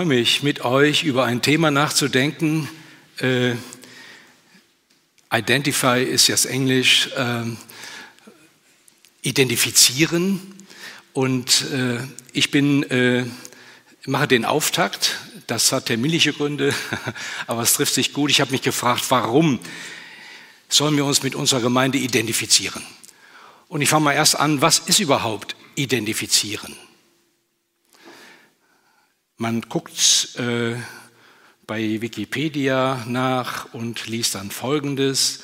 Freue mich, mit euch über ein Thema nachzudenken. Äh, Identify ist jetzt Englisch. Äh, identifizieren. Und äh, ich bin, äh, mache den Auftakt. Das hat terminliche Gründe, aber es trifft sich gut. Ich habe mich gefragt, warum sollen wir uns mit unserer Gemeinde identifizieren? Und ich fange mal erst an, was ist überhaupt identifizieren? Man guckt äh, bei Wikipedia nach und liest dann Folgendes.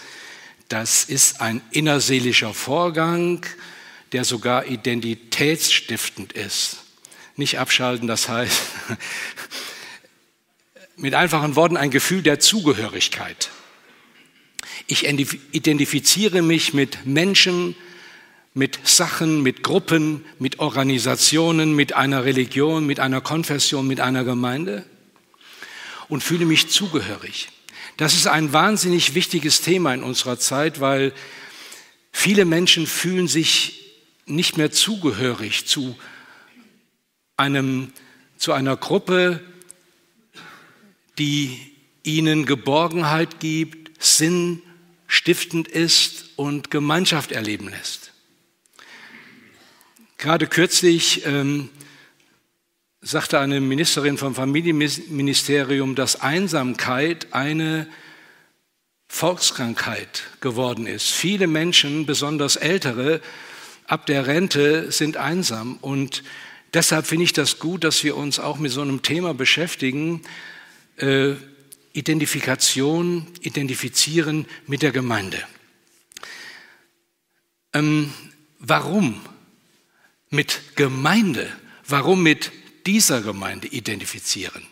Das ist ein innerseelischer Vorgang, der sogar identitätsstiftend ist. Nicht abschalten, das heißt mit einfachen Worten ein Gefühl der Zugehörigkeit. Ich identifiziere mich mit Menschen, mit Sachen, mit Gruppen, mit Organisationen, mit einer Religion, mit einer Konfession, mit einer Gemeinde und fühle mich zugehörig. Das ist ein wahnsinnig wichtiges Thema in unserer Zeit, weil viele Menschen fühlen sich nicht mehr zugehörig zu einem, zu einer Gruppe, die ihnen Geborgenheit gibt, Sinn stiftend ist und Gemeinschaft erleben lässt. Gerade kürzlich ähm, sagte eine Ministerin vom Familienministerium, dass Einsamkeit eine Volkskrankheit geworden ist. Viele Menschen, besonders ältere, ab der Rente sind einsam. Und deshalb finde ich das gut, dass wir uns auch mit so einem Thema beschäftigen. Äh, Identifikation, identifizieren mit der Gemeinde. Ähm, warum mit Gemeinde. Warum mit dieser Gemeinde identifizieren?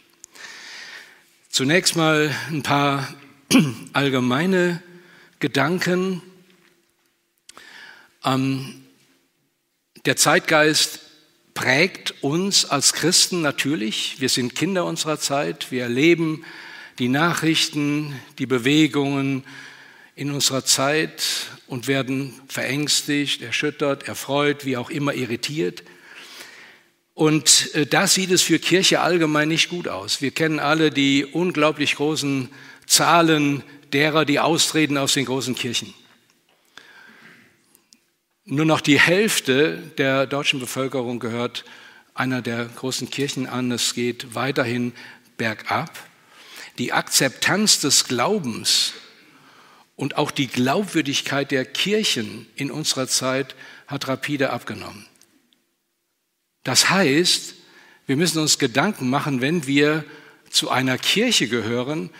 Zunächst mal ein paar allgemeine Gedanken. Ähm, der Zeitgeist prägt uns als Christen natürlich. Wir sind Kinder unserer Zeit. Wir erleben die Nachrichten, die Bewegungen in unserer Zeit und werden verängstigt, erschüttert, erfreut, wie auch immer irritiert. Und äh, da sieht es für Kirche allgemein nicht gut aus. Wir kennen alle die unglaublich großen Zahlen derer, die austreten aus den großen Kirchen. Nur noch die Hälfte der deutschen Bevölkerung gehört einer der großen Kirchen an. Es geht weiterhin bergab. Die Akzeptanz des Glaubens und auch die Glaubwürdigkeit der Kirchen in unserer Zeit hat rapide abgenommen. Das heißt, wir müssen uns Gedanken machen, wenn wir zu einer Kirche gehören,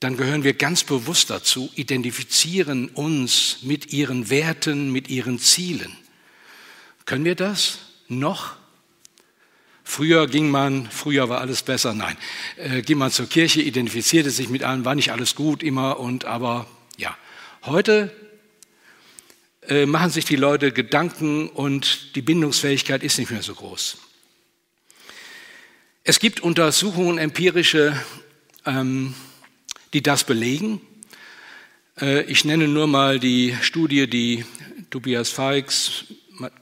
dann gehören wir ganz bewusst dazu, identifizieren uns mit ihren Werten, mit ihren Zielen. Können wir das noch? Früher ging man, früher war alles besser, nein, äh, ging man zur Kirche, identifizierte sich mit allen, war nicht alles gut immer und aber ja. Heute äh, machen sich die Leute Gedanken und die Bindungsfähigkeit ist nicht mehr so groß. Es gibt Untersuchungen, empirische, ähm, die das belegen. Äh, ich nenne nur mal die Studie, die Tobias Feix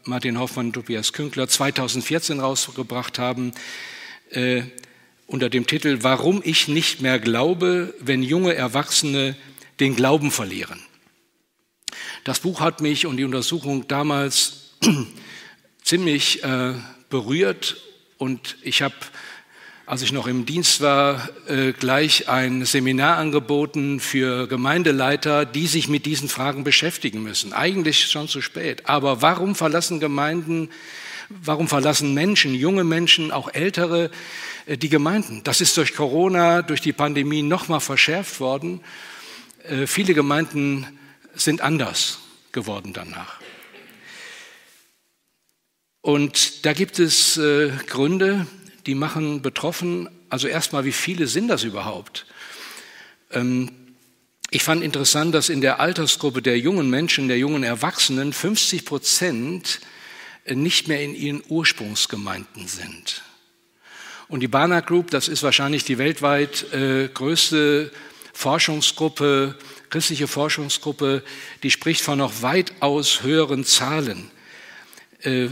Martin Hoffmann und Tobias Künkler 2014 rausgebracht haben, äh, unter dem Titel Warum ich nicht mehr glaube, wenn junge Erwachsene den Glauben verlieren. Das Buch hat mich und die Untersuchung damals ziemlich äh, berührt und ich habe als ich noch im Dienst war, äh, gleich ein Seminar angeboten für Gemeindeleiter, die sich mit diesen Fragen beschäftigen müssen. Eigentlich schon zu spät. Aber warum verlassen Gemeinden, warum verlassen Menschen, junge Menschen, auch ältere, äh, die Gemeinden? Das ist durch Corona, durch die Pandemie nochmal verschärft worden. Äh, viele Gemeinden sind anders geworden danach. Und da gibt es Gründe, die machen betroffen. Also erstmal, wie viele sind das überhaupt? Ähm, ich fand interessant, dass in der Altersgruppe der jungen Menschen, der jungen Erwachsenen 50 Prozent nicht mehr in ihren Ursprungsgemeinden sind. Und die Barna Group, das ist wahrscheinlich die weltweit äh, größte Forschungsgruppe, christliche Forschungsgruppe, die spricht von noch weitaus höheren Zahlen äh,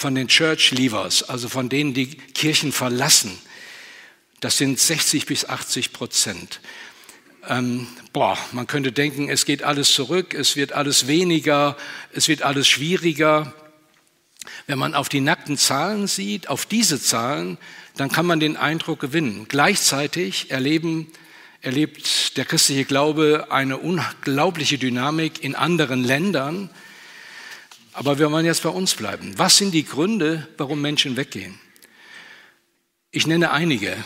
von den Church Leavers, also von denen, die Kirchen verlassen. Das sind 60 bis 80 Prozent. Ähm, boah, man könnte denken, es geht alles zurück, es wird alles weniger, es wird alles schwieriger. Wenn man auf die nackten Zahlen sieht, auf diese Zahlen, dann kann man den Eindruck gewinnen. Gleichzeitig erleben, erlebt der christliche Glaube eine unglaubliche Dynamik in anderen Ländern. Aber wir wollen jetzt bei uns bleiben. Was sind die Gründe, warum Menschen weggehen? Ich nenne einige.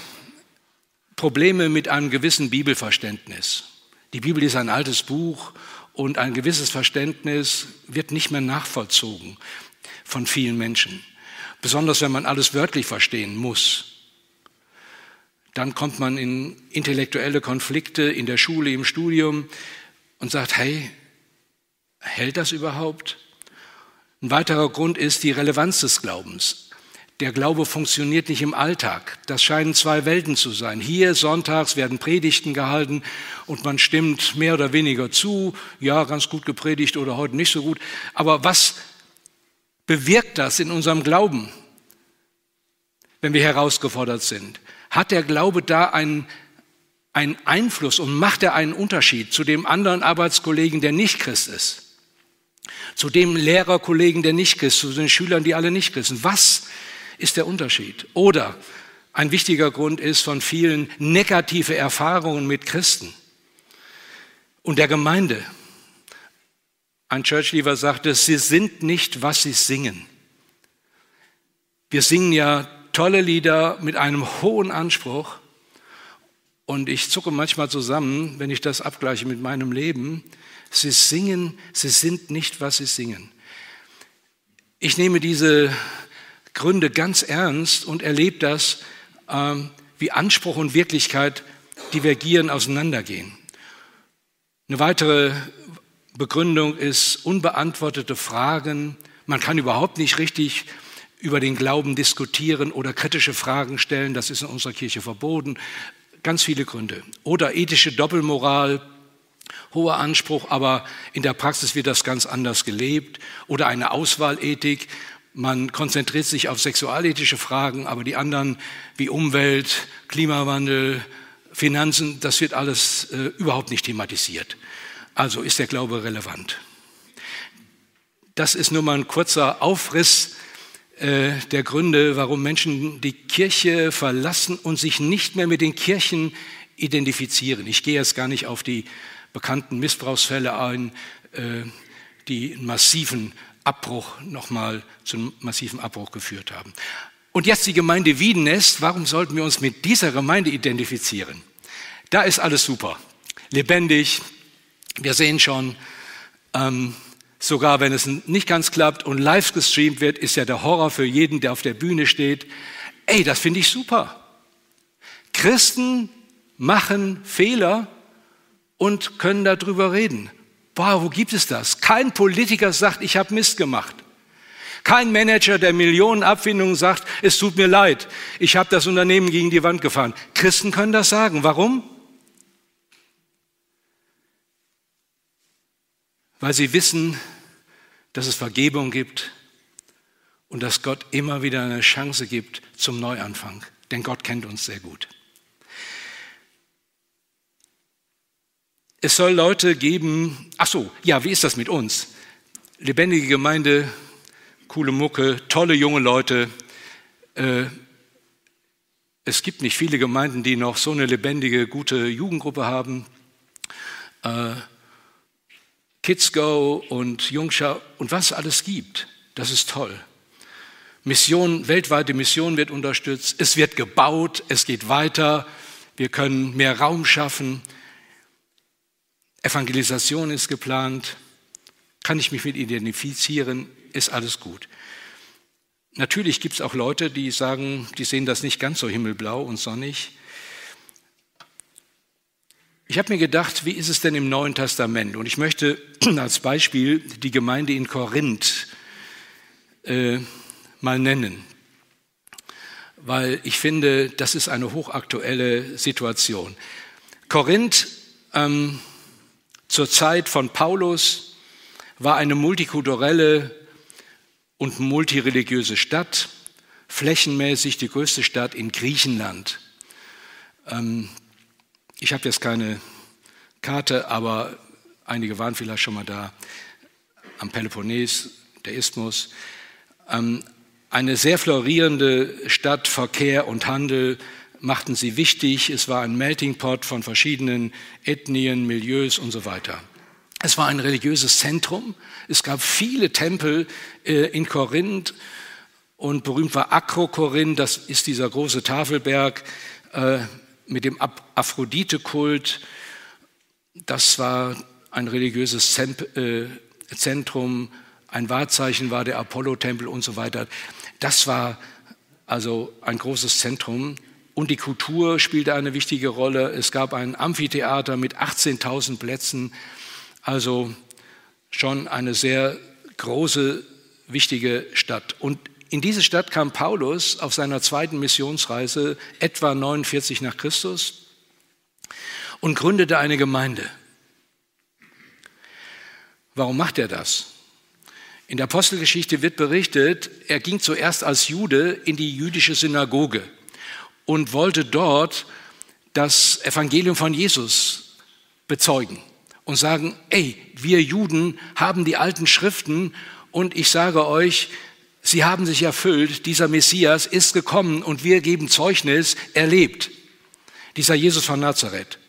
Probleme mit einem gewissen Bibelverständnis. Die Bibel ist ein altes Buch und ein gewisses Verständnis wird nicht mehr nachvollzogen von vielen Menschen. Besonders wenn man alles wörtlich verstehen muss. Dann kommt man in intellektuelle Konflikte in der Schule, im Studium und sagt, hey, hält das überhaupt? Ein weiterer Grund ist die Relevanz des Glaubens. Der Glaube funktioniert nicht im Alltag. Das scheinen zwei Welten zu sein. Hier sonntags werden Predigten gehalten und man stimmt mehr oder weniger zu. Ja, ganz gut gepredigt oder heute nicht so gut. Aber was bewirkt das in unserem Glauben, wenn wir herausgefordert sind? Hat der Glaube da einen, einen Einfluss und macht er einen Unterschied zu dem anderen Arbeitskollegen, der nicht Christ ist? Zu dem Lehrerkollegen, der nicht Christ, zu den Schülern, die alle nicht Christ sind? Was ist der Unterschied. Oder ein wichtiger Grund ist von vielen negative Erfahrungen mit Christen und der Gemeinde. Ein Churchleaver sagte, sie sind nicht, was sie singen. Wir singen ja tolle Lieder mit einem hohen Anspruch und ich zucke manchmal zusammen, wenn ich das abgleiche mit meinem Leben. Sie singen, sie sind nicht, was sie singen. Ich nehme diese Gründe ganz ernst und erlebt das, ähm, wie Anspruch und Wirklichkeit divergieren, auseinandergehen. Eine weitere Begründung ist unbeantwortete Fragen. Man kann überhaupt nicht richtig über den Glauben diskutieren oder kritische Fragen stellen. Das ist in unserer Kirche verboten. Ganz viele Gründe. Oder ethische Doppelmoral, hoher Anspruch, aber in der Praxis wird das ganz anders gelebt. Oder eine Auswahlethik. Man konzentriert sich auf sexualethische Fragen, aber die anderen wie Umwelt, Klimawandel, Finanzen, das wird alles äh, überhaupt nicht thematisiert. Also ist der Glaube relevant. Das ist nur mal ein kurzer Aufriss der Gründe, warum Menschen die Kirche verlassen und sich nicht mehr mit den Kirchen identifizieren. Ich gehe jetzt gar nicht auf die bekannten Missbrauchsfälle ein, äh, die einen massiven Abbruch nochmal zum massiven Abbruch geführt haben. Und jetzt die Gemeinde Wiedenest. Warum sollten wir uns mit dieser Gemeinde identifizieren? Da ist alles super, lebendig. Wir sehen schon, ähm, sogar wenn es nicht ganz klappt und live gestreamt wird, ist ja der Horror für jeden, der auf der Bühne steht. Ey, das finde ich super. Christen machen Fehler und können darüber reden. Boah, wo gibt es das? Kein Politiker sagt, ich habe Mist gemacht. Kein Manager der Millionen Abfindungen sagt, es tut mir leid, ich habe das Unternehmen gegen die Wand gefahren. Christen können das sagen. Warum? Weil sie wissen, dass es Vergebung gibt und dass Gott immer wieder eine Chance gibt zum Neuanfang. Denn Gott kennt uns sehr gut. Es soll Leute geben, ach so, ja, wie ist das mit uns? Lebendige Gemeinde, coole Mucke, tolle junge Leute. Äh, es gibt nicht viele Gemeinden, die noch so eine lebendige, gute Jugendgruppe haben. Äh, Kids Go und Jungschau und was es alles gibt. Das ist toll. Mission, weltweite Mission wird unterstützt. Es wird gebaut. Es geht weiter. Wir können mehr Raum schaffen. Evangelisation ist geplant, kann ich mich mit identifizieren, ist alles gut. Natürlich gibt es auch Leute, die sagen, die sehen das nicht ganz so himmelblau und sonnig. Ich habe mir gedacht, wie ist es denn im Neuen Testament? Und ich möchte als Beispiel die Gemeinde in Korinth äh, mal nennen, weil ich finde, das ist eine hochaktuelle Situation. Korinth ähm, zur Zeit von Paulus war eine multikulturelle und multireligiöse Stadt, flächenmäßig die größte Stadt in Griechenland. Ähm, ich habe jetzt keine Karte, aber einige waren vielleicht schon mal da, am Peloponnes, der Isthmus. Ähm, eine sehr florierende Stadt, Verkehr und Handel machten sie wichtig. Es war ein Melting Pot von verschiedenen Ethnien, Milieus und so weiter. Es war ein religiöses Zentrum. Es gab viele Tempel äh, in Korinth und berühmt war Akrokorinth, das ist dieser große Tafelberg äh, mit dem Aphrodite-Kult. Das war ein religiöses äh, Zentrum, ein Wahrzeichen war der Apollo-Tempel und so weiter. Das war also ein großes Zentrum. Und die Kultur spielte eine wichtige Rolle. Es gab ein Amphitheater mit 18.000 Plätzen. Also schon eine sehr große, wichtige Stadt. Und in diese Stadt kam Paulus auf seiner zweiten Missionsreise, etwa 49 nach Christus, und gründete eine Gemeinde. Warum macht er das? In der Apostelgeschichte wird berichtet, er ging zuerst als Jude in die jüdische Synagoge und wollte dort das Evangelium von Jesus bezeugen und sagen, ey, wir Juden haben die alten Schriften und ich sage euch, sie haben sich erfüllt, dieser Messias ist gekommen und wir geben Zeugnis, er lebt. Dieser Jesus von Nazareth.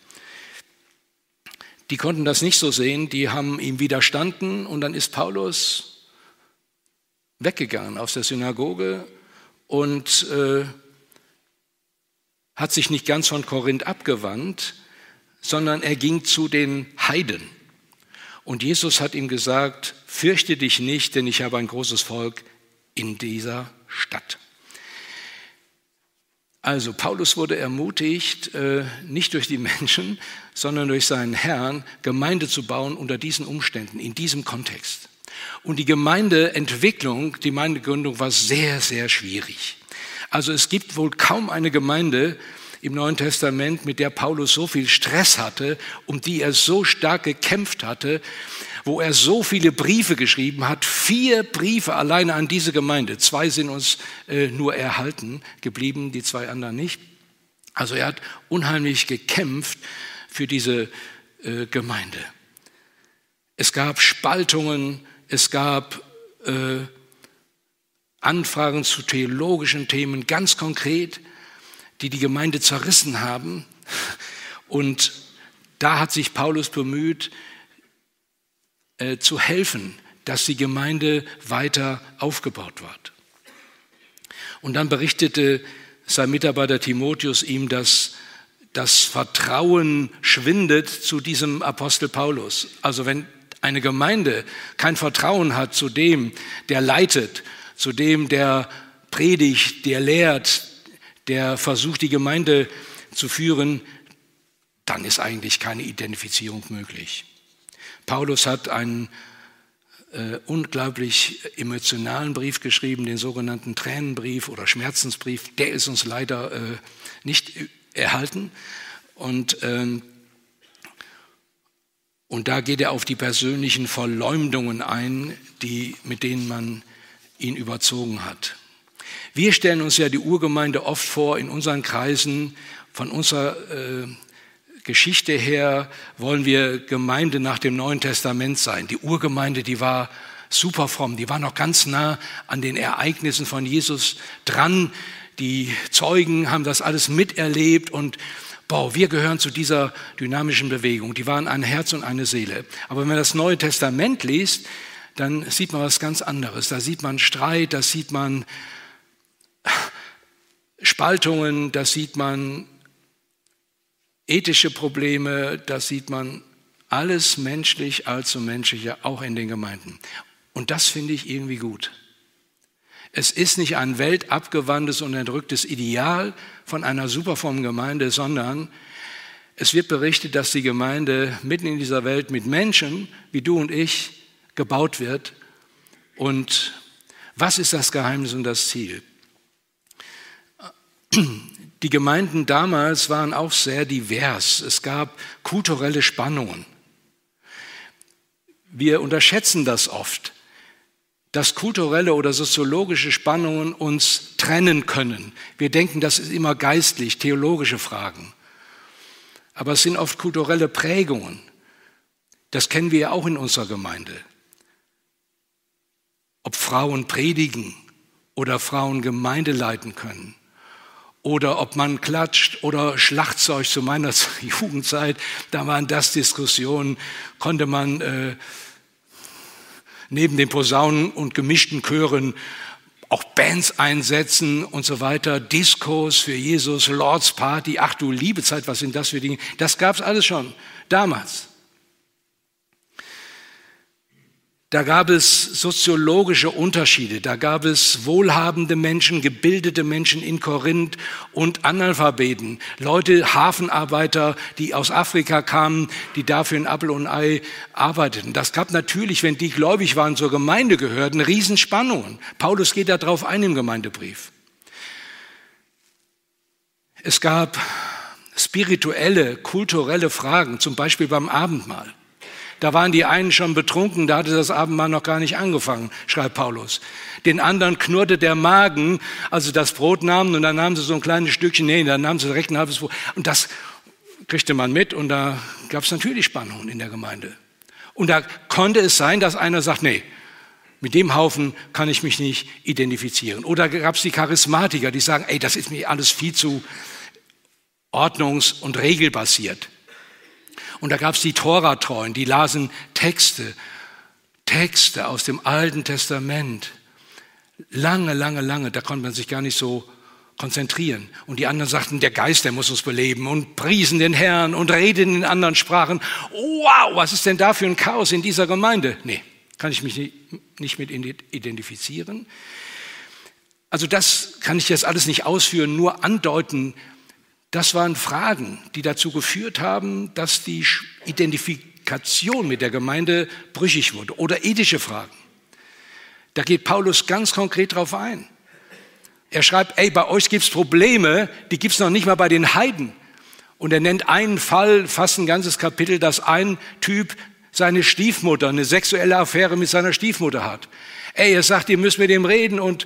Die konnten das nicht so sehen, die haben ihm widerstanden und dann ist Paulus weggegangen aus der Synagoge und äh, hat sich nicht ganz von Korinth abgewandt, sondern er ging zu den Heiden. Und Jesus hat ihm gesagt, fürchte dich nicht, denn ich habe ein großes Volk in dieser Stadt. Also Paulus wurde ermutigt, äh, nicht durch die Menschen, sondern durch seinen Herrn Gemeinde zu bauen unter diesen Umständen, in diesem Kontext. Und die Gemeindeentwicklung, die Gemeindegründung war sehr, sehr schwierig. Also es gibt wohl kaum eine Gemeinde, im Neuen Testament, mit der Paulus so viel Stress hatte, um die er so stark gekämpft hatte, wo er so viele Briefe geschrieben hat, vier Briefe alleine an diese Gemeinde. Zwei sind uns äh, nur erhalten geblieben, die zwei anderen nicht. Also er hat unheimlich gekämpft für diese äh, Gemeinde. Es gab Spaltungen, es gab äh, Anfragen zu theologischen Themen, ganz konkret die die Gemeinde zerrissen haben. Und da hat sich Paulus bemüht, äh, zu helfen, dass die Gemeinde weiter aufgebaut wird. Und dann berichtete sein Mitarbeiter Timotheus ihm, dass das Vertrauen schwindet zu diesem Apostel Paulus. Also wenn eine Gemeinde kein Vertrauen hat zu dem, der leitet, zu dem, der predigt, der lehrt, der versucht, die Gemeinde zu führen, dann ist eigentlich keine Identifizierung möglich. Paulus hat einen äh, unglaublich emotionalen Brief geschrieben, den sogenannten Tränenbrief oder Schmerzensbrief. Der ist uns leider äh, nicht erhalten. Und, ähm, und da geht er auf die persönlichen Verleumdungen ein, die, mit denen man ihn überzogen hat. Wir stellen uns ja die Urgemeinde oft vor in unseren Kreisen, von unserer äh, Geschichte her wollen wir Gemeinde nach dem Neuen Testament sein. Die Urgemeinde, die war super fromm, die war noch ganz nah an den Ereignissen von Jesus dran. Die Zeugen haben das alles miterlebt und boah, wir gehören zu dieser dynamischen Bewegung. Die waren ein Herz und eine Seele. Aber wenn man das Neue Testament liest, dann sieht man was ganz anderes. Da sieht man Streit, da sieht man Spaltungen, da sieht man ethische Probleme, da sieht man alles menschlich, allzu menschliche, auch in den Gemeinden. Und das finde ich irgendwie gut. Es ist nicht ein weltabgewandtes und entrücktes Ideal von einer superformen Gemeinde, sondern es wird berichtet, dass die Gemeinde mitten in dieser Welt mit Menschen wie du und ich gebaut wird. Und was ist das Geheimnis und das Ziel? Die Gemeinden damals waren auch sehr divers. Es gab kulturelle Spannungen. Wir unterschätzen das oft dass kulturelle oder soziologische Spannungen uns trennen können. Wir denken, das ist immer geistlich, theologische Fragen. Aber es sind oft kulturelle Prägungen. Das kennen wir ja auch in unserer Gemeinde. Ob Frauen predigen oder Frauen Gemeinde leiten können. Oder ob man klatscht oder Schlagzeug zu meiner Jugendzeit, da waren das Diskussionen, konnte man äh, neben den Posaunen und gemischten Chören auch Bands einsetzen und so weiter, Diskos für Jesus, Lords Party, ach du liebe Zeit, was sind das für Dinge? Das gab es alles schon damals. Da gab es soziologische Unterschiede, da gab es wohlhabende Menschen, gebildete Menschen in Korinth und Analphabeten, Leute, Hafenarbeiter, die aus Afrika kamen, die dafür in Appel und Ei arbeiteten. Das gab natürlich, wenn die gläubig waren, zur Gemeinde gehörten, Riesenspannungen. Paulus geht darauf ein im Gemeindebrief. Es gab spirituelle, kulturelle Fragen, zum Beispiel beim Abendmahl. Da waren die einen schon betrunken, da hatte das Abendmahl noch gar nicht angefangen, schreibt Paulus. Den anderen knurrte der Magen, also das Brot nahmen und dann nahmen sie so ein kleines Stückchen, nee, dann nahmen sie direkt ein halbes Brot. Und das kriegte man mit und da gab es natürlich Spannungen in der Gemeinde. Und da konnte es sein, dass einer sagt, nee, mit dem Haufen kann ich mich nicht identifizieren. Oder gab es die Charismatiker, die sagen, ey, das ist mir alles viel zu ordnungs- und regelbasiert. Und da gab es die Toratreuen, die lasen Texte, Texte aus dem Alten Testament. Lange, lange, lange, da konnte man sich gar nicht so konzentrieren. Und die anderen sagten, der Geist, der muss uns beleben und priesen den Herrn und reden in anderen Sprachen. Wow, was ist denn da für ein Chaos in dieser Gemeinde? Nee, kann ich mich nicht mit identifizieren. Also das kann ich jetzt alles nicht ausführen, nur andeuten, das waren Fragen, die dazu geführt haben, dass die Identifikation mit der Gemeinde brüchig wurde oder ethische Fragen. Da geht Paulus ganz konkret drauf ein. Er schreibt, ey, bei euch gibt's Probleme, die gibt's noch nicht mal bei den Heiden. Und er nennt einen Fall, fast ein ganzes Kapitel, dass ein Typ seine Stiefmutter, eine sexuelle Affäre mit seiner Stiefmutter hat. Ey, er sagt, ihr müsst mit dem reden und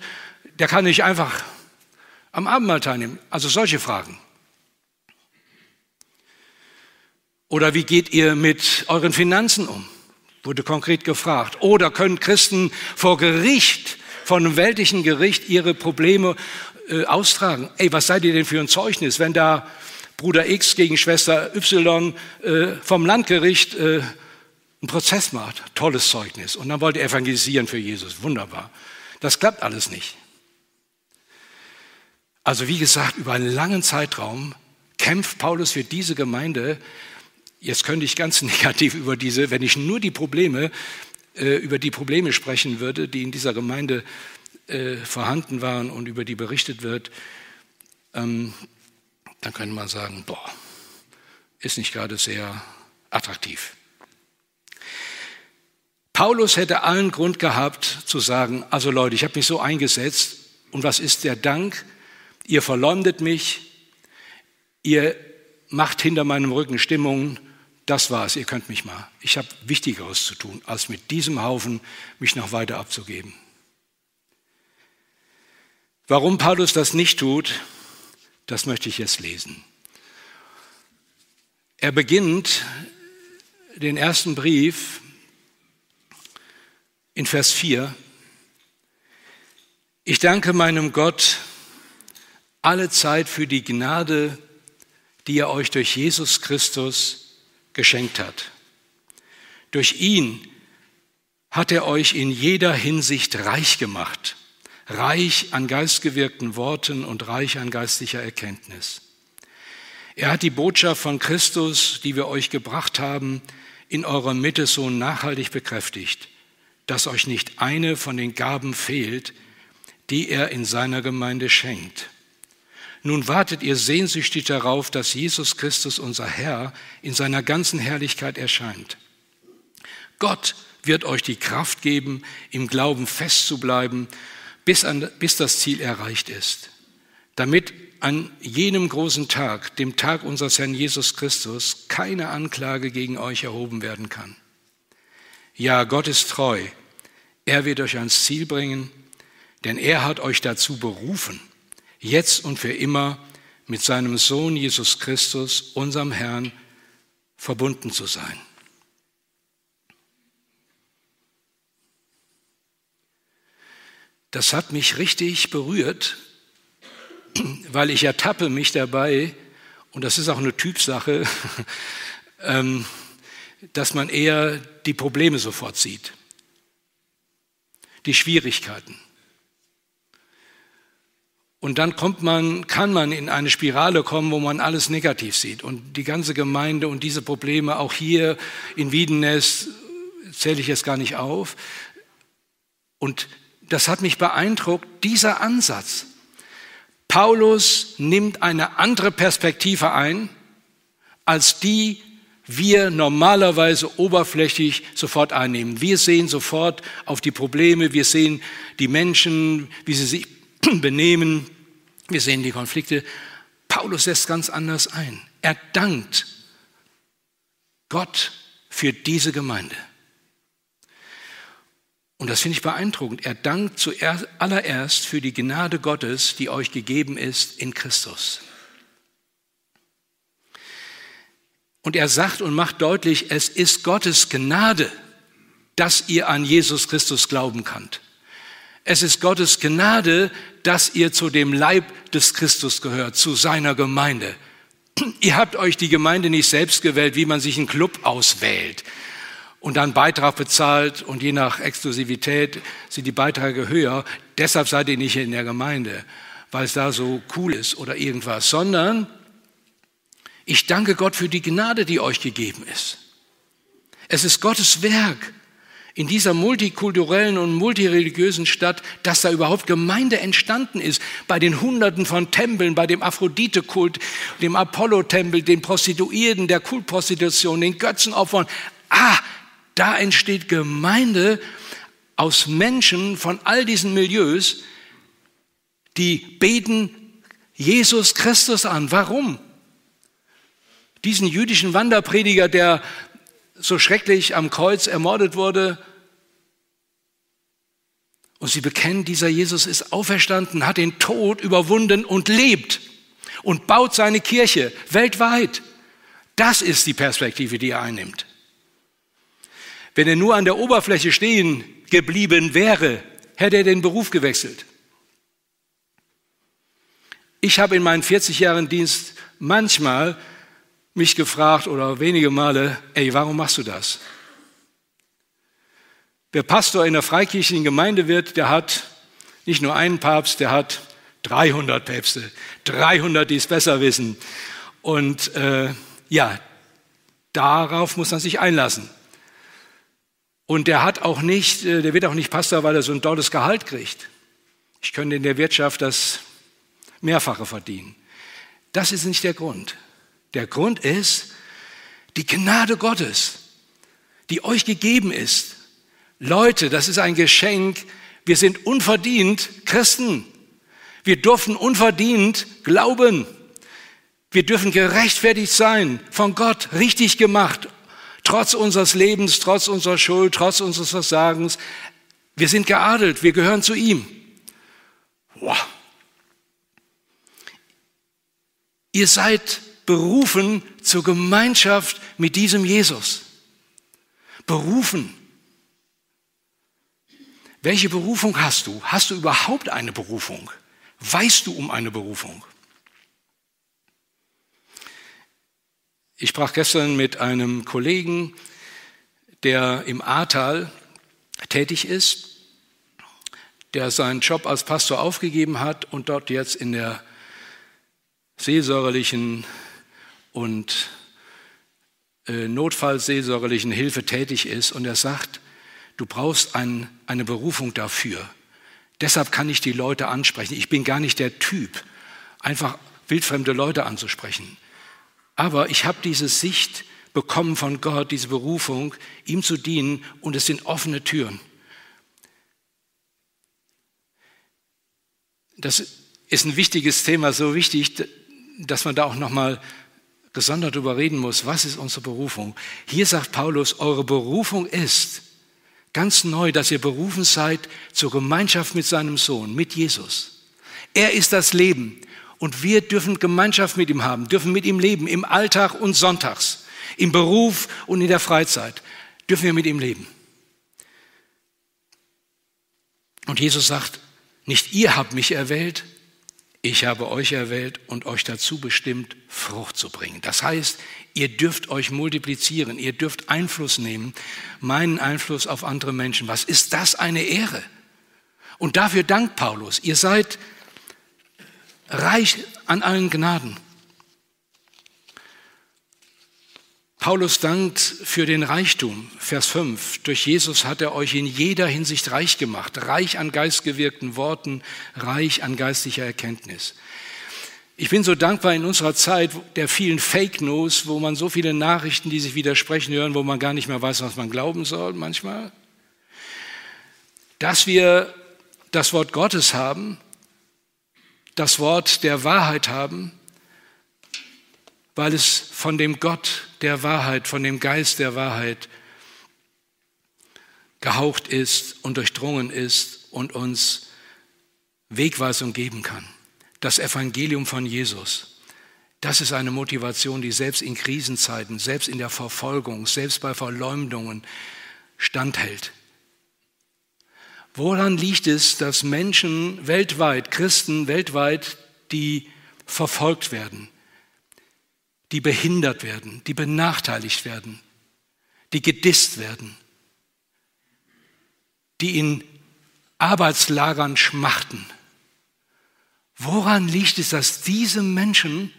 der kann nicht einfach am Abendmahl teilnehmen. Also solche Fragen. Oder wie geht ihr mit euren Finanzen um? Wurde konkret gefragt. Oder können Christen vor Gericht, vor einem weltlichen Gericht ihre Probleme äh, austragen? Ey, was seid ihr denn für ein Zeugnis, wenn da Bruder X gegen Schwester Y äh, vom Landgericht äh, einen Prozess macht? Tolles Zeugnis. Und dann wollt ihr evangelisieren für Jesus. Wunderbar. Das klappt alles nicht. Also wie gesagt, über einen langen Zeitraum kämpft Paulus für diese Gemeinde Jetzt könnte ich ganz negativ über diese, wenn ich nur die Probleme, äh, über die Probleme sprechen würde, die in dieser Gemeinde äh, vorhanden waren und über die berichtet wird, ähm, dann könnte man sagen, boah, ist nicht gerade sehr attraktiv. Paulus hätte allen Grund gehabt zu sagen, also Leute, ich habe mich so eingesetzt und was ist der Dank? Ihr verleumdet mich, ihr macht hinter meinem Rücken Stimmungen das war's, ihr könnt mich mal. Ich habe Wichtigeres zu tun, als mit diesem Haufen mich noch weiter abzugeben. Warum Paulus das nicht tut, das möchte ich jetzt lesen. Er beginnt den ersten Brief in Vers 4. Ich danke meinem Gott alle Zeit für die Gnade, die er euch durch Jesus Christus geschenkt hat. Durch ihn hat er euch in jeder Hinsicht reich gemacht, reich an geistgewirkten Worten und reich an geistlicher Erkenntnis. Er hat die Botschaft von Christus, die wir euch gebracht haben, in eurer Mitte so nachhaltig bekräftigt, dass euch nicht eine von den Gaben fehlt, die er in seiner Gemeinde schenkt. Nun wartet ihr sehnsüchtig darauf, dass Jesus Christus, unser Herr, in seiner ganzen Herrlichkeit erscheint. Gott wird euch die Kraft geben, im Glauben festzubleiben, bis, an, bis das Ziel erreicht ist, damit an jenem großen Tag, dem Tag unseres Herrn Jesus Christus, keine Anklage gegen euch erhoben werden kann. Ja, Gott ist treu. Er wird euch ans Ziel bringen, denn er hat euch dazu berufen, jetzt und für immer mit seinem Sohn Jesus Christus, unserem Herrn, verbunden zu sein. Das hat mich richtig berührt, weil ich ertappe mich dabei, und das ist auch eine Typsache, ähm, dass man eher die Probleme sofort sieht, die Schwierigkeiten. Und dann kommt man, kann man in eine Spirale kommen, wo man alles negativ sieht. Und die ganze Gemeinde und diese Probleme, auch hier in Wiedenest, zähle ich jetzt gar nicht auf. Und das hat mich beeindruckt, dieser Ansatz. Paulus nimmt eine andere Perspektive ein, als die wir normalerweise oberflächlich sofort einnehmen. Wir sehen sofort auf die Probleme, wir sehen die Menschen, wie sie sich benehmen, wir sehen die Konflikte. Paulus setzt ganz anders ein. Er dankt Gott für diese Gemeinde. Und das finde ich beeindruckend. Er dankt zuallererst für die Gnade Gottes, die euch gegeben ist in Christus. Und er sagt und macht deutlich, es ist Gottes Gnade, dass ihr an Jesus Christus glauben könnt. Es ist Gottes Gnade, dass ihr zu dem Leib des Christus gehört, zu seiner Gemeinde. Ihr habt euch die Gemeinde nicht selbst gewählt, wie man sich einen Club auswählt und dann Beitrag bezahlt und je nach Exklusivität sind die Beiträge höher. Deshalb seid ihr nicht in der Gemeinde, weil es da so cool ist oder irgendwas, sondern ich danke Gott für die Gnade, die euch gegeben ist. Es ist Gottes Werk in dieser multikulturellen und multireligiösen Stadt, dass da überhaupt Gemeinde entstanden ist. Bei den Hunderten von Tempeln, bei dem Aphrodite-Kult, dem Apollo-Tempel, den Prostituierten, der Kultprostitution, den Götzenopfern. Ah, da entsteht Gemeinde aus Menschen von all diesen Milieus, die beten Jesus Christus an. Warum? Diesen jüdischen Wanderprediger, der so schrecklich am Kreuz ermordet wurde, und sie bekennen, dieser Jesus ist auferstanden, hat den Tod überwunden und lebt und baut seine Kirche weltweit. Das ist die Perspektive, die er einnimmt. Wenn er nur an der Oberfläche stehen geblieben wäre, hätte er den Beruf gewechselt. Ich habe in meinen 40 Jahren Dienst manchmal mich gefragt oder wenige Male, ey, warum machst du das? Wer Pastor in der freikirchlichen Gemeinde wird, der hat nicht nur einen Papst, der hat 300 Päpste, 300, die es besser wissen. Und äh, ja, darauf muss man sich einlassen. Und der hat auch nicht, äh, der wird auch nicht Pastor, weil er so ein tolles Gehalt kriegt. Ich könnte in der Wirtschaft das Mehrfache verdienen. Das ist nicht der Grund. Der Grund ist die Gnade Gottes, die euch gegeben ist. Leute, das ist ein Geschenk. Wir sind unverdient Christen. Wir dürfen unverdient glauben. Wir dürfen gerechtfertigt sein, von Gott richtig gemacht, trotz unseres Lebens, trotz unserer Schuld, trotz unseres Versagens. Wir sind geadelt, wir gehören zu ihm. Wow. Ihr seid berufen zur Gemeinschaft mit diesem Jesus. Berufen. Welche Berufung hast du? Hast du überhaupt eine Berufung? Weißt du um eine Berufung? Ich sprach gestern mit einem Kollegen, der im Ahrtal tätig ist, der seinen Job als Pastor aufgegeben hat und dort jetzt in der seelsorgerlichen und äh, notfallseelsorgerlichen Hilfe tätig ist. Und er sagt, du brauchst ein, eine Berufung dafür, Deshalb kann ich die Leute ansprechen. Ich bin gar nicht der Typ, einfach wildfremde Leute anzusprechen. Aber ich habe diese Sicht bekommen von Gott, diese Berufung, ihm zu dienen und es sind offene Türen. Das ist ein wichtiges Thema, so wichtig, dass man da auch nochmal gesondert darüber reden muss, was ist unsere Berufung. Hier sagt Paulus, eure Berufung ist ganz neu, dass ihr berufen seid zur Gemeinschaft mit seinem Sohn, mit Jesus. Er ist das Leben und wir dürfen Gemeinschaft mit ihm haben, dürfen mit ihm leben, im Alltag und sonntags, im Beruf und in der Freizeit dürfen wir mit ihm leben. Und Jesus sagt, nicht ihr habt mich erwählt, ich habe euch erwählt und euch dazu bestimmt, Frucht zu bringen. Das heißt, ihr dürft euch multiplizieren, ihr dürft Einfluss nehmen, meinen Einfluss auf andere Menschen. Was ist das eine Ehre? Und dafür dankt Paulus. Ihr seid reich an allen Gnaden. Paulus dankt für den Reichtum, Vers 5. Durch Jesus hat er euch in jeder Hinsicht reich gemacht, reich an geistgewirkten Worten, reich an geistlicher Erkenntnis. Ich bin so dankbar in unserer Zeit der vielen Fake News, wo man so viele Nachrichten, die sich widersprechen, hören, wo man gar nicht mehr weiß, was man glauben soll manchmal, dass wir das Wort Gottes haben, das Wort der Wahrheit haben, weil es von dem Gott der Wahrheit, von dem Geist der Wahrheit gehaucht ist und durchdrungen ist und uns Wegweisung geben kann. Das Evangelium von Jesus, das ist eine Motivation, die selbst in Krisenzeiten, selbst in der Verfolgung, selbst bei Verleumdungen standhält. Woran liegt es, dass Menschen weltweit, Christen weltweit, die verfolgt werden, die behindert werden, die benachteiligt werden, die gedisst werden, die in Arbeitslagern schmachten. Woran liegt es, dass diese Menschen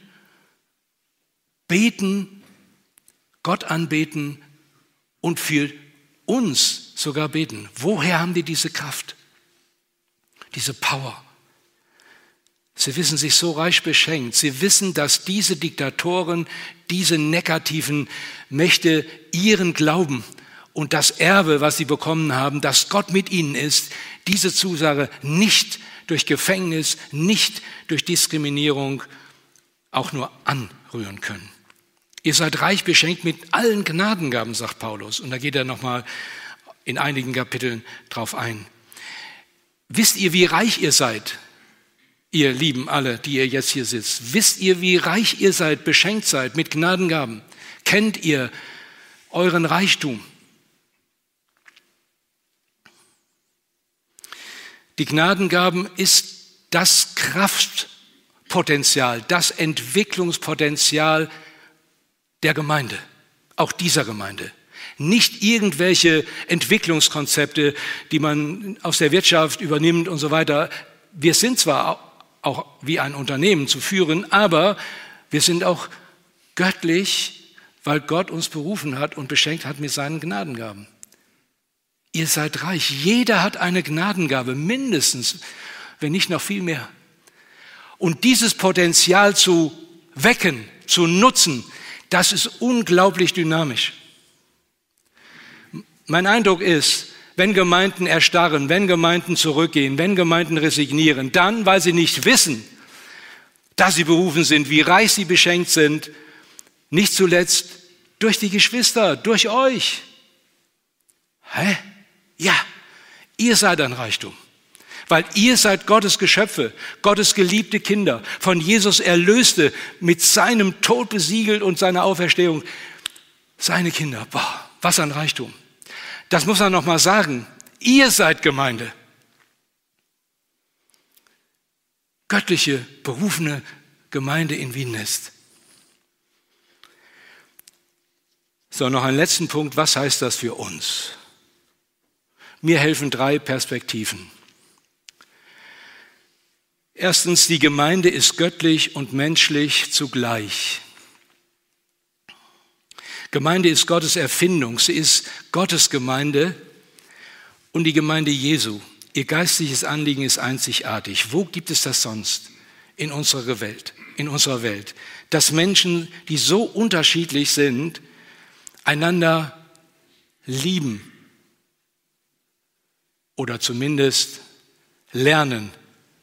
beten, Gott anbeten und für uns sogar beten? Woher haben die diese Kraft, diese Power? Sie wissen sich so reich beschenkt. Sie wissen, dass diese Diktatoren, diese negativen Mächte ihren Glauben und das Erbe, was sie bekommen haben, dass Gott mit ihnen ist, diese Zusage nicht durch Gefängnis, nicht durch Diskriminierung auch nur anrühren können. Ihr seid reich beschenkt mit allen Gnadengaben, sagt Paulus. Und da geht er nochmal in einigen Kapiteln drauf ein. Wisst ihr, wie reich ihr seid? Ihr Lieben alle, die ihr jetzt hier sitzt, wisst ihr, wie reich ihr seid, beschenkt seid mit Gnadengaben? Kennt ihr euren Reichtum? Die Gnadengaben ist das Kraftpotenzial, das Entwicklungspotenzial der Gemeinde, auch dieser Gemeinde. Nicht irgendwelche Entwicklungskonzepte, die man aus der Wirtschaft übernimmt und so weiter. Wir sind zwar auch wie ein Unternehmen zu führen, aber wir sind auch göttlich, weil Gott uns berufen hat und beschenkt hat mit seinen Gnadengaben. Ihr seid reich. Jeder hat eine Gnadengabe, mindestens, wenn nicht noch viel mehr. Und dieses Potenzial zu wecken, zu nutzen, das ist unglaublich dynamisch. Mein Eindruck ist, wenn Gemeinden erstarren, wenn Gemeinden zurückgehen, wenn Gemeinden resignieren, dann, weil sie nicht wissen, dass sie berufen sind, wie reich sie beschenkt sind, nicht zuletzt durch die Geschwister, durch euch. Hä? Ja, ihr seid ein Reichtum, weil ihr seid Gottes Geschöpfe, Gottes geliebte Kinder, von Jesus erlöste, mit seinem Tod besiegelt und seiner Auferstehung. Seine Kinder, boah, was ein Reichtum. Das muss er noch mal sagen. Ihr seid Gemeinde. Göttliche, berufene Gemeinde in Wien ist. So, noch einen letzten Punkt. Was heißt das für uns? Mir helfen drei Perspektiven. Erstens, die Gemeinde ist göttlich und menschlich zugleich. Gemeinde ist Gottes Erfindung. Sie ist Gottes Gemeinde und die Gemeinde Jesu. ihr geistliches Anliegen ist einzigartig. Wo gibt es das sonst in unserer Welt? In unserer Welt, dass Menschen, die so unterschiedlich sind, einander lieben oder zumindest lernen,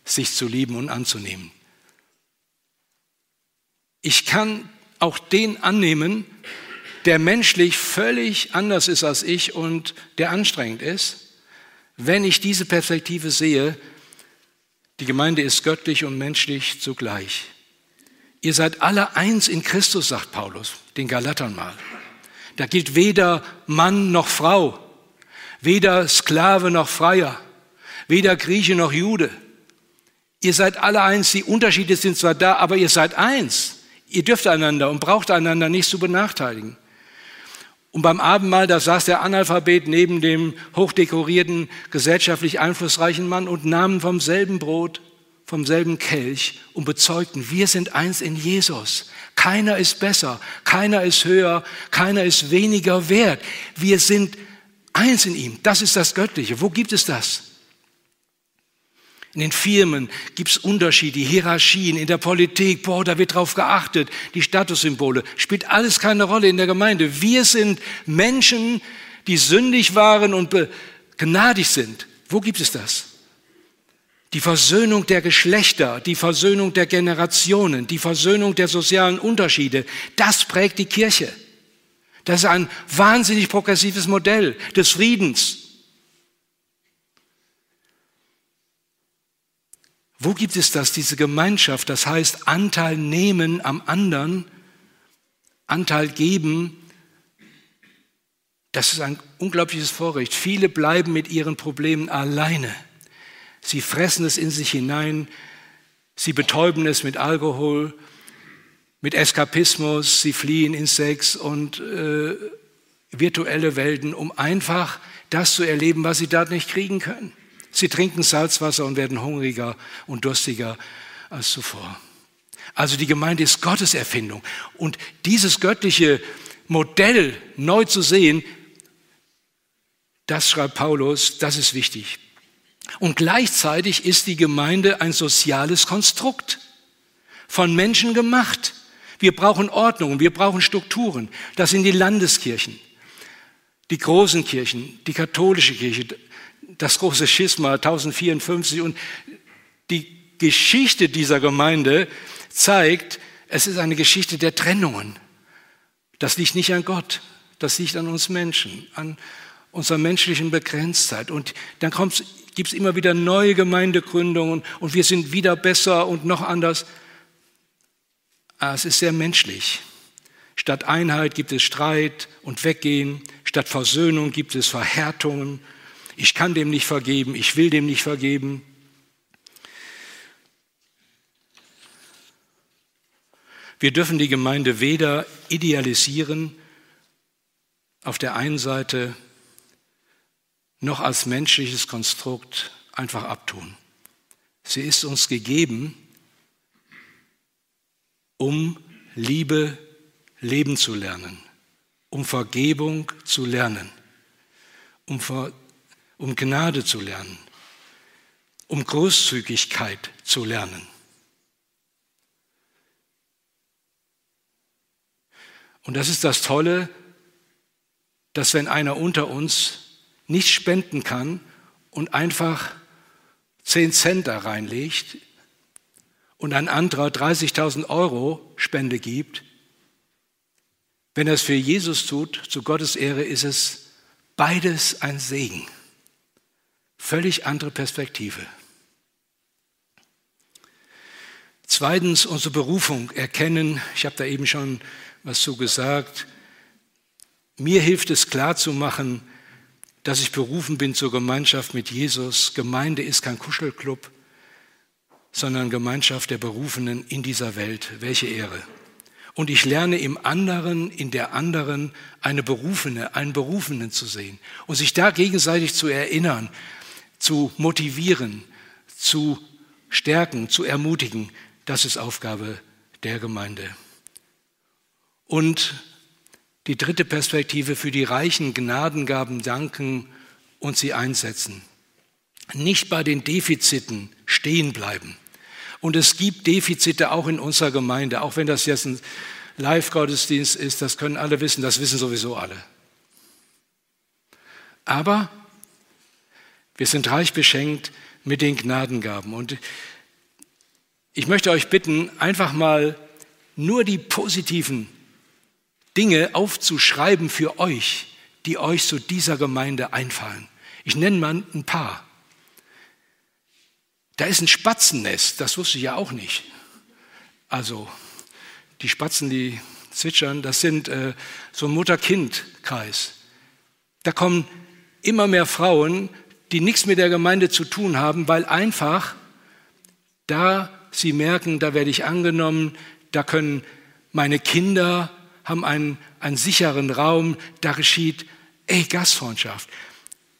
sich zu lieben und anzunehmen. Ich kann auch den annehmen, der menschlich völlig anders ist als ich und der anstrengend ist, wenn ich diese Perspektive sehe, die Gemeinde ist göttlich und menschlich zugleich. Ihr seid alle eins in Christus, sagt Paulus, den Galatern mal. Da gilt weder Mann noch Frau, weder Sklave noch Freier, weder Grieche noch Jude. Ihr seid alle eins, die Unterschiede sind zwar da, aber ihr seid eins. Ihr dürft einander und braucht einander nicht zu benachteiligen. Und beim Abendmahl, da saß der Analphabet neben dem hochdekorierten, gesellschaftlich einflussreichen Mann und nahmen vom selben Brot, vom selben Kelch und bezeugten, wir sind eins in Jesus. Keiner ist besser, keiner ist höher, keiner ist weniger wert. Wir sind eins in ihm. Das ist das Göttliche. Wo gibt es das? In den Firmen gibt es Unterschiede, Hierarchien, in der Politik, boah, da wird drauf geachtet, die Statussymbole, spielt alles keine Rolle in der Gemeinde. Wir sind Menschen, die sündig waren und begnadigt sind. Wo gibt es das? Die Versöhnung der Geschlechter, die Versöhnung der Generationen, die Versöhnung der sozialen Unterschiede, das prägt die Kirche. Das ist ein wahnsinnig progressives Modell des Friedens, Wo gibt es das, diese Gemeinschaft, das heißt Anteil nehmen am anderen, Anteil geben? Das ist ein unglaubliches Vorrecht. Viele bleiben mit ihren Problemen alleine. Sie fressen es in sich hinein, sie betäuben es mit Alkohol, mit Eskapismus, sie fliehen in Sex und äh, virtuelle Welten, um einfach das zu erleben, was sie dort nicht kriegen können. Sie trinken Salzwasser und werden hungriger und durstiger als zuvor. Also die Gemeinde ist Gottes Erfindung. Und dieses göttliche Modell neu zu sehen, das schreibt Paulus, das ist wichtig. Und gleichzeitig ist die Gemeinde ein soziales Konstrukt, von Menschen gemacht. Wir brauchen Ordnung, wir brauchen Strukturen. Das sind die Landeskirchen, die großen Kirchen, die katholische Kirche, das große Schisma 1054 und die Geschichte dieser Gemeinde zeigt, es ist eine Geschichte der Trennungen. Das liegt nicht an Gott, das liegt an uns Menschen, an unserer menschlichen Begrenztheit. Und dann gibt es immer wieder neue Gemeindegründungen und wir sind wieder besser und noch anders. Ah, es ist sehr menschlich. Statt Einheit gibt es Streit und Weggehen. Statt Versöhnung gibt es Verhärtungen ich kann dem nicht vergeben, ich will dem nicht vergeben. Wir dürfen die Gemeinde weder idealisieren auf der einen Seite noch als menschliches Konstrukt einfach abtun. Sie ist uns gegeben, um Liebe leben zu lernen, um Vergebung zu lernen, um Ver um Gnade zu lernen, um Großzügigkeit zu lernen. Und das ist das Tolle, dass wenn einer unter uns nicht spenden kann und einfach 10 Cent da reinlegt und ein anderer 30.000 Euro Spende gibt, wenn er es für Jesus tut, zu Gottes Ehre, ist es beides ein Segen. Völlig andere Perspektive. Zweitens unsere Berufung erkennen. Ich habe da eben schon was zu gesagt. Mir hilft es klarzumachen, dass ich berufen bin zur Gemeinschaft mit Jesus. Gemeinde ist kein Kuschelclub, sondern Gemeinschaft der Berufenen in dieser Welt. Welche Ehre. Und ich lerne im anderen, in der anderen eine Berufene, einen Berufenen zu sehen und sich da gegenseitig zu erinnern, zu motivieren, zu stärken, zu ermutigen, das ist Aufgabe der Gemeinde. Und die dritte Perspektive für die reichen Gnadengaben danken und sie einsetzen. nicht bei den Defiziten stehen bleiben. Und es gibt Defizite auch in unserer Gemeinde, auch wenn das jetzt ein Live-Gottesdienst ist, das können alle wissen, das wissen sowieso alle. Aber wir sind reich beschenkt mit den Gnadengaben. Und ich möchte euch bitten, einfach mal nur die positiven Dinge aufzuschreiben für euch, die euch zu dieser Gemeinde einfallen. Ich nenne mal ein paar. Da ist ein Spatzennest, das wusste ich ja auch nicht. Also die Spatzen, die zwitschern, das sind äh, so ein Mutter-Kind-Kreis. Da kommen immer mehr Frauen, die nichts mit der Gemeinde zu tun haben, weil einfach da sie merken, da werde ich angenommen, da können meine Kinder haben einen, einen sicheren Raum, da geschieht ey, Gastfreundschaft.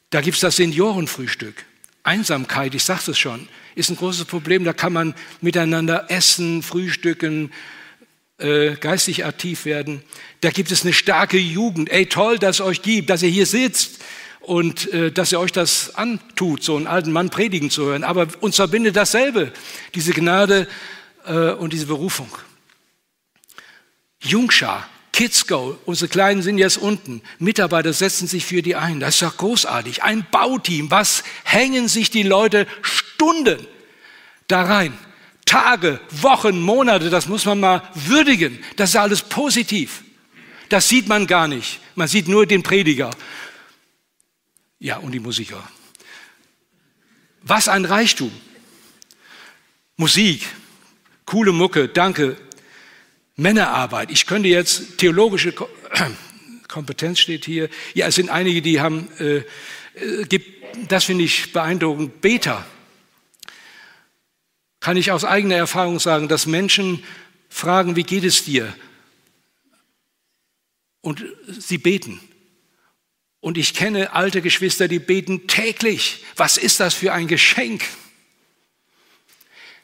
Da gibt es das Seniorenfrühstück. Einsamkeit, ich sagte es schon, ist ein großes Problem. Da kann man miteinander essen, frühstücken, äh, geistig aktiv werden. Da gibt es eine starke Jugend. Ey, toll, dass es euch gibt, dass ihr hier sitzt und äh, dass ihr euch das antut, so einen alten Mann predigen zu hören. Aber uns verbindet dasselbe, diese Gnade äh, und diese Berufung. Jungschar, Kids Go, unsere Kleinen sind jetzt unten. Mitarbeiter setzen sich für die ein. Das ist doch großartig. Ein Bauteam. Was hängen sich die Leute Stunden da rein? Tage, Wochen, Monate, das muss man mal würdigen. Das ist alles positiv. Das sieht man gar nicht. Man sieht nur den Prediger. Ja, und die Musiker. Was ein Reichtum. Musik, coole Mucke, danke, Männerarbeit. Ich könnte jetzt theologische Kompetenz steht hier. Ja, es sind einige, die haben, äh, äh, gibt, das finde ich beeindruckend, Beter. Kann ich aus eigener Erfahrung sagen, dass Menschen fragen, wie geht es dir? Und sie beten. Und ich kenne alte Geschwister, die beten täglich. Was ist das für ein Geschenk?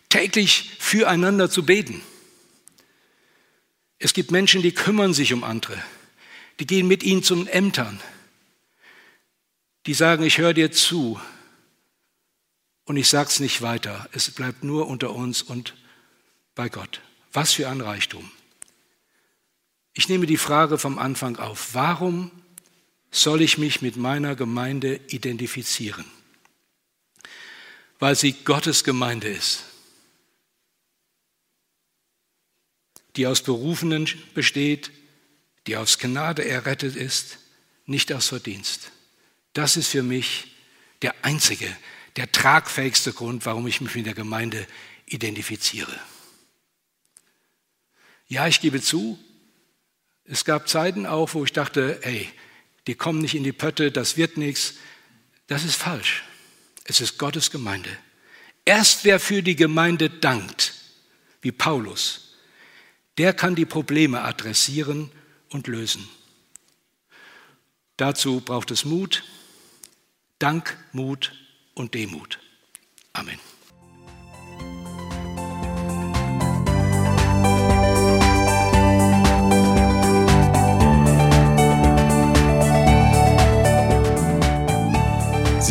Täglich füreinander zu beten. Es gibt Menschen, die kümmern sich um andere. Die gehen mit ihnen zum Ämtern. Die sagen, ich höre dir zu und ich sage es nicht weiter. Es bleibt nur unter uns und bei Gott. Was für ein Reichtum. Ich nehme die Frage vom Anfang auf. Warum soll ich mich mit meiner Gemeinde identifizieren? Weil sie Gottes Gemeinde ist. die aus Berufenen besteht, die aus Gnade errettet ist, nicht aus Verdienst. Das ist für mich der einzige, der tragfähigste Grund, warum ich mich mit der Gemeinde identifiziere. Ja, ich gebe zu, es gab Zeiten auch, wo ich dachte, ey, die kommen nicht in die Pötte, das wird nichts. Das ist falsch. Es ist Gottes Gemeinde. Erst wer für die Gemeinde dankt, wie Paulus, der kann die Probleme adressieren und lösen. Dazu braucht es Mut, Dank, Mut und Demut. Amen.